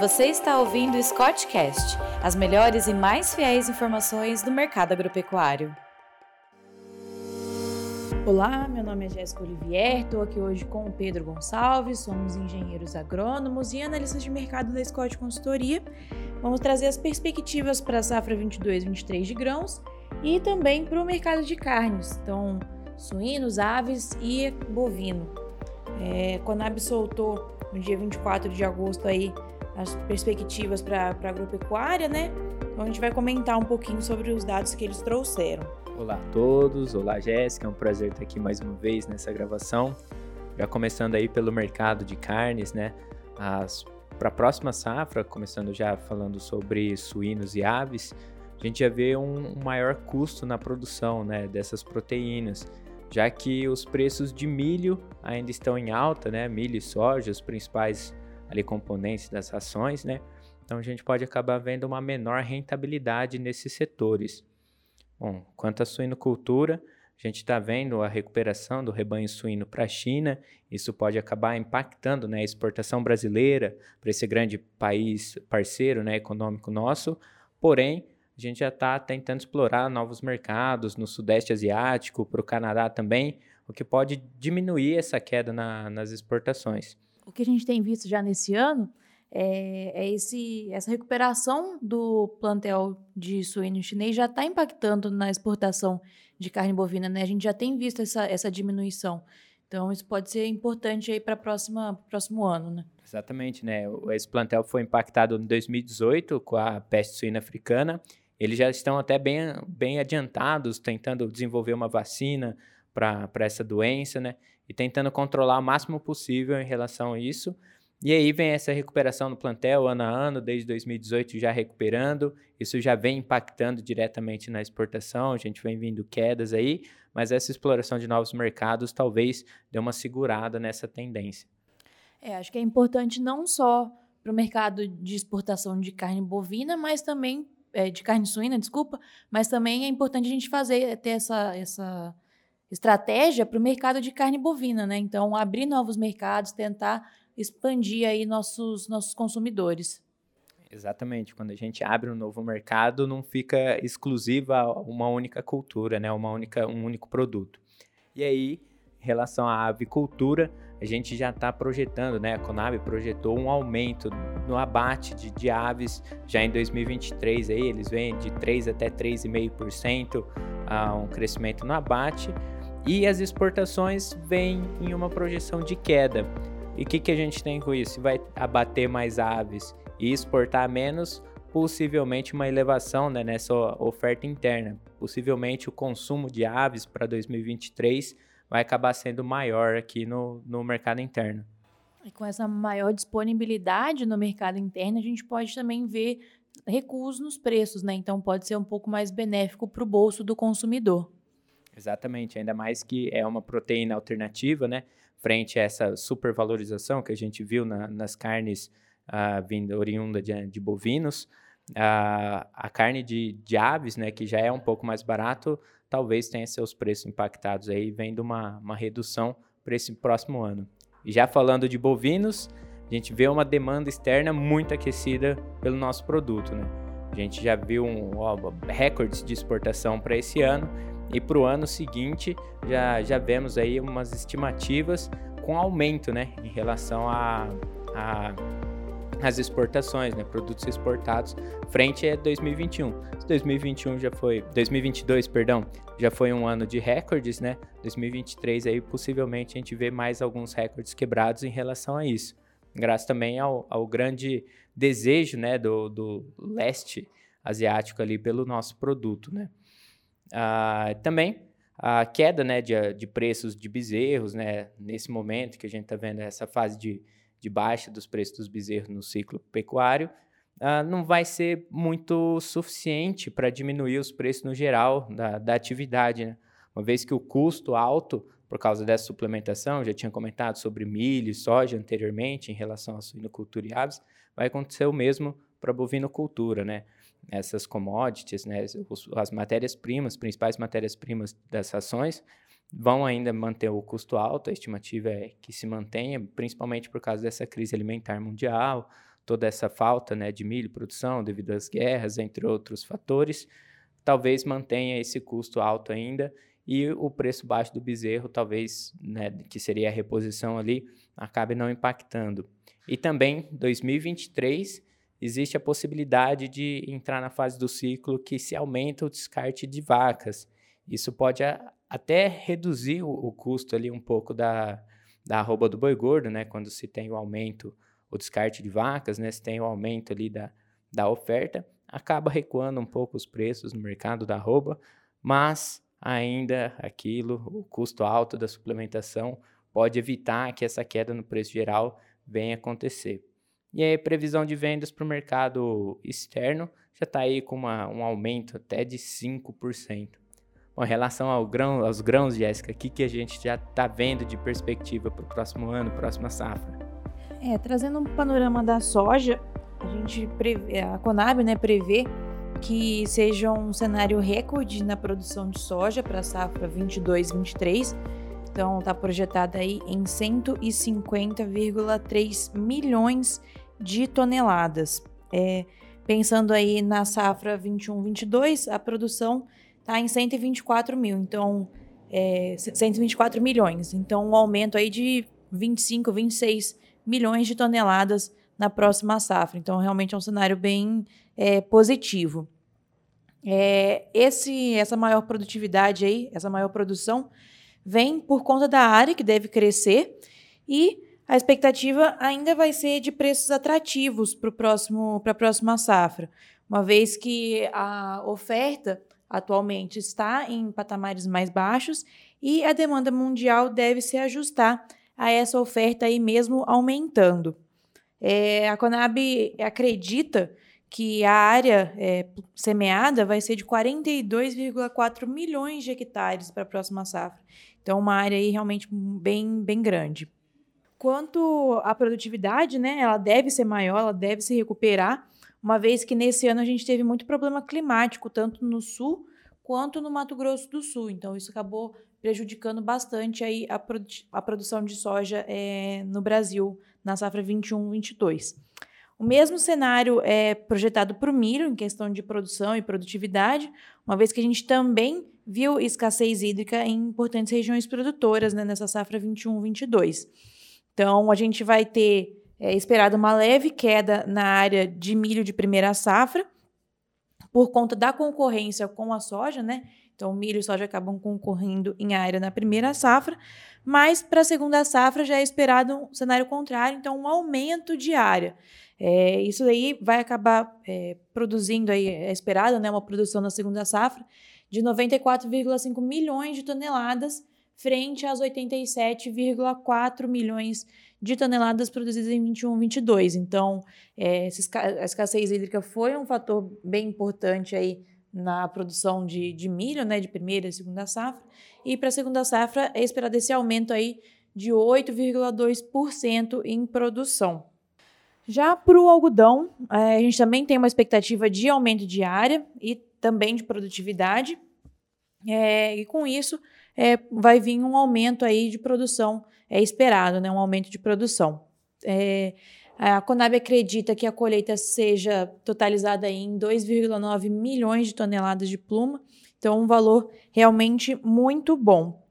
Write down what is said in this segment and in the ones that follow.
Você está ouvindo o Scottcast, as melhores e mais fiéis informações do mercado agropecuário. Olá, meu nome é Jéssica Olivier, estou aqui hoje com o Pedro Gonçalves, somos engenheiros agrônomos e analistas de mercado da Scott Consultoria. Vamos trazer as perspectivas para a safra 22-23 de grãos e também para o mercado de carnes, então suínos, aves e bovino. É, Conab soltou no dia 24 de agosto aí as perspectivas para a agropecuária, né? Então a gente vai comentar um pouquinho sobre os dados que eles trouxeram. Olá a todos, olá Jéssica, é um prazer estar aqui mais uma vez nessa gravação. Já começando aí pelo mercado de carnes, né? Para a próxima safra, começando já falando sobre suínos e aves, a gente já vê um, um maior custo na produção né, dessas proteínas, já que os preços de milho ainda estão em alta, né? Milho e soja, os principais ali componentes das rações, né? Então a gente pode acabar vendo uma menor rentabilidade nesses setores. Bom, quanto à suinocultura, a gente está vendo a recuperação do rebanho suíno para a China. Isso pode acabar impactando né, a exportação brasileira para esse grande país parceiro né, econômico nosso. Porém, a gente já está tentando explorar novos mercados no Sudeste Asiático, para o Canadá também, o que pode diminuir essa queda na, nas exportações. O que a gente tem visto já nesse ano é, é esse, essa recuperação do plantel de suíno chinês já está impactando na exportação de carne bovina, né? A gente já tem visto essa, essa diminuição. Então, isso pode ser importante aí para o próximo ano, né? Exatamente, né? Esse plantel foi impactado em 2018 com a peste suína africana. Eles já estão até bem, bem adiantados, tentando desenvolver uma vacina para essa doença, né? E tentando controlar o máximo possível em relação a isso. E aí vem essa recuperação no plantel ano a ano, desde 2018 já recuperando. Isso já vem impactando diretamente na exportação, a gente vem vindo quedas aí, mas essa exploração de novos mercados talvez dê uma segurada nessa tendência. É, acho que é importante não só para o mercado de exportação de carne bovina, mas também é, de carne suína, desculpa, mas também é importante a gente fazer ter essa, essa estratégia para o mercado de carne bovina, né? Então, abrir novos mercados, tentar expandir aí nossos, nossos consumidores. Exatamente. Quando a gente abre um novo mercado, não fica exclusiva uma única cultura, né? Uma única, um único produto. E aí, em relação à avicultura, a gente já está projetando, né? A Conab projetou um aumento no abate de, de aves já em 2023. Aí eles vêm de 3 até 3,5% a um crescimento no abate. E as exportações vêm em uma projeção de queda. E o que, que a gente tem com isso? Vai abater mais aves e exportar menos, possivelmente uma elevação né, nessa oferta interna. Possivelmente o consumo de aves para 2023 vai acabar sendo maior aqui no, no mercado interno. E com essa maior disponibilidade no mercado interno, a gente pode também ver recuos nos preços, né? Então pode ser um pouco mais benéfico para o bolso do consumidor. Exatamente, ainda mais que é uma proteína alternativa, né? frente a essa supervalorização que a gente viu na, nas carnes uh, vindo oriunda de, de bovinos, uh, a carne de, de, aves, né, que já é um pouco mais barato, talvez tenha seus preços impactados aí, vendo uma, uma redução para esse próximo ano. E já falando de bovinos, a gente vê uma demanda externa muito aquecida pelo nosso produto, né? A gente já viu um, recordes de exportação para esse ano e para o ano seguinte, já, já vemos aí umas estimativas com aumento, né, em relação a, a as exportações, né, produtos exportados frente a 2021. 2021 já foi, 2022, perdão, já foi um ano de recordes, né? 2023 aí possivelmente a gente vê mais alguns recordes quebrados em relação a isso. Graças também ao, ao grande desejo, né, do, do leste asiático ali pelo nosso produto, né? Ah, também a queda né, de, de preços de bezerros, né, nesse momento que a gente está vendo essa fase de, de baixa dos preços dos bezerros no ciclo pecuário, ah, não vai ser muito suficiente para diminuir os preços no geral da, da atividade. Né? Uma vez que o custo alto, por causa dessa suplementação, já tinha comentado sobre milho e soja anteriormente em relação à suinocultura e aves, vai acontecer o mesmo para a bovinocultura, né? essas commodities, né, as matérias-primas, principais matérias-primas das ações, vão ainda manter o custo alto, a estimativa é que se mantenha, principalmente por causa dessa crise alimentar mundial, toda essa falta né, de milho, produção devido às guerras, entre outros fatores, talvez mantenha esse custo alto ainda e o preço baixo do bezerro, talvez, né, que seria a reposição ali, acabe não impactando. E também, 2023, existe a possibilidade de entrar na fase do ciclo que se aumenta o descarte de vacas. Isso pode a, até reduzir o, o, custo ali um pouco da, da arroba do boi gordo, né? Quando se tem o aumento, o descarte de vacas, né? Se tem o aumento ali da, da oferta, acaba recuando um pouco os preços no mercado da arroba, mas ainda aquilo, o custo alto da suplementação pode evitar que essa queda no preço geral venha acontecer. E aí, previsão de vendas para o mercado externo já está aí com uma, um aumento até de 5%. Bom, em relação ao grão, aos grãos, Jéssica, o que, que a gente já está vendo de perspectiva para o próximo ano, próxima safra? É, trazendo um panorama da soja, a gente prevê, a Conab né, prevê que seja um cenário recorde na produção de soja para a safra 22-23. Então, está projetada aí em 150,3 milhões de toneladas. É, pensando aí na safra 21-22, a produção está em 124 mil, então é, 124 milhões. Então, um aumento aí de 25, 26 milhões de toneladas na próxima safra. Então, realmente é um cenário bem é, positivo. É, esse, essa maior produtividade aí, essa maior produção, vem por conta da área que deve crescer e a expectativa ainda vai ser de preços atrativos para a próxima safra, uma vez que a oferta atualmente está em patamares mais baixos e a demanda mundial deve se ajustar a essa oferta aí mesmo aumentando. É, a Conab acredita que a área é, semeada vai ser de 42,4 milhões de hectares para a próxima safra. Então, uma área aí realmente bem, bem grande. Quanto à produtividade, né, ela deve ser maior, ela deve se recuperar, uma vez que nesse ano a gente teve muito problema climático, tanto no sul quanto no Mato Grosso do Sul. Então, isso acabou prejudicando bastante aí a, produ a produção de soja é, no Brasil na safra 21-22. O mesmo cenário é projetado para o milho, em questão de produção e produtividade, uma vez que a gente também viu escassez hídrica em importantes regiões produtoras né, nessa safra 21-22. Então, a gente vai ter é, esperado uma leve queda na área de milho de primeira safra, por conta da concorrência com a soja, né? Então, milho e soja acabam concorrendo em área na primeira safra, mas para a segunda safra já é esperado um cenário contrário, então um aumento de área. É, isso daí vai acabar é, produzindo, aí, é esperado, né, uma produção na segunda safra de 94,5 milhões de toneladas, frente às 87,4 milhões de toneladas produzidas em 21, 22. Então, é, a escassez hídrica foi um fator bem importante aí na produção de, de milho, né, de primeira e segunda safra. E para a segunda safra é esperado esse aumento aí de 8,2% em produção. Já para o algodão, é, a gente também tem uma expectativa de aumento de área e também de produtividade. É, e com isso, é, vai vir um aumento aí de produção, é esperado, né, um aumento de produção. É, a Conab acredita que a colheita seja totalizada em 2,9 milhões de toneladas de pluma, então um valor realmente muito bom.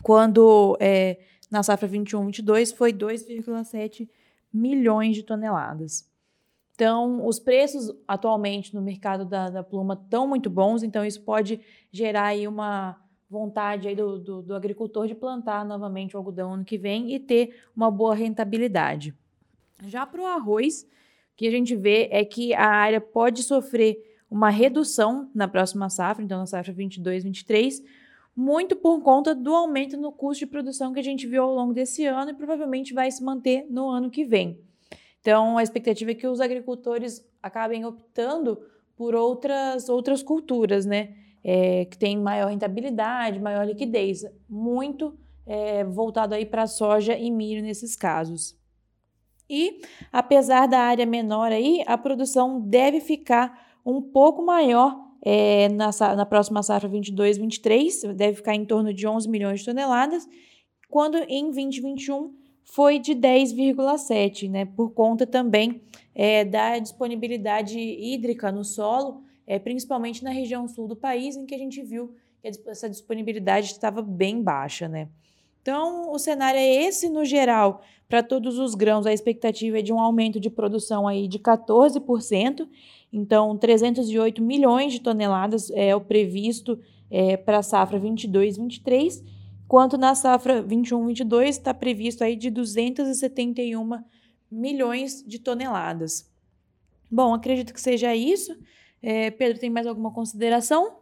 Quando é, na safra 21-22 foi 2,7 milhões de toneladas. Então, os preços atualmente no mercado da, da pluma estão muito bons, então isso pode gerar aí uma vontade aí do, do, do agricultor de plantar novamente o algodão ano que vem e ter uma boa rentabilidade. Já para o arroz, o que a gente vê é que a área pode sofrer uma redução na próxima safra, então na safra 22, 23, muito por conta do aumento no custo de produção que a gente viu ao longo desse ano e provavelmente vai se manter no ano que vem. Então, a expectativa é que os agricultores acabem optando por outras, outras culturas, né? É, que tem maior rentabilidade, maior liquidez, muito é, voltado aí para soja e milho nesses casos. E, apesar da área menor aí, a produção deve ficar um pouco maior é, na, na próxima safra 22-23, deve ficar em torno de 11 milhões de toneladas, quando em 2021 foi de 10,7, né? Por conta também é, da disponibilidade hídrica no solo, é, principalmente na região sul do país, em que a gente viu que essa disponibilidade estava bem baixa, né? Então, o cenário é esse no geral. Para todos os grãos, a expectativa é de um aumento de produção aí de 14%. Então, 308 milhões de toneladas é o previsto é, para a safra 22-23, quanto na safra 21-22 está previsto aí de 271 milhões de toneladas. Bom, acredito que seja isso. É, Pedro, tem mais alguma consideração?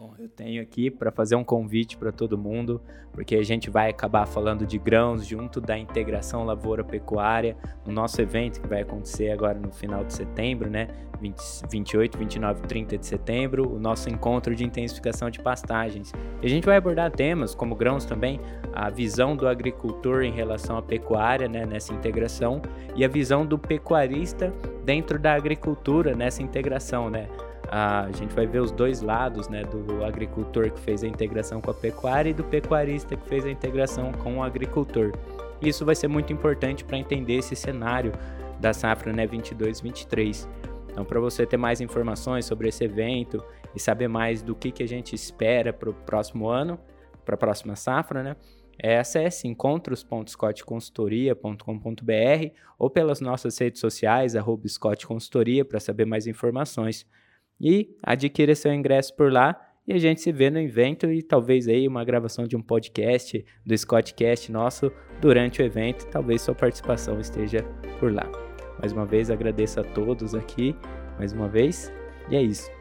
Bom, eu tenho aqui para fazer um convite para todo mundo, porque a gente vai acabar falando de grãos junto da integração lavoura-pecuária no nosso evento que vai acontecer agora no final de setembro, né? 20, 28, 29, 30 de setembro, o nosso encontro de intensificação de pastagens. E a gente vai abordar temas como grãos também, a visão do agricultor em relação à pecuária, né, nessa integração, e a visão do pecuarista dentro da agricultura nessa integração, né? A gente vai ver os dois lados, né, do agricultor que fez a integração com a pecuária e do pecuarista que fez a integração com o agricultor. Isso vai ser muito importante para entender esse cenário da safra né, 22-23. Então, para você ter mais informações sobre esse evento e saber mais do que, que a gente espera para o próximo ano, para a próxima safra, né? É, acesse encontros.scottconsultoria.com.br ou pelas nossas redes sociais, arroba Scott Consultoria, para saber mais informações e adquira seu ingresso por lá. E a gente se vê no evento e talvez aí uma gravação de um podcast do Scottcast nosso durante o evento. Talvez sua participação esteja por lá. Mais uma vez agradeço a todos aqui, mais uma vez. E é isso.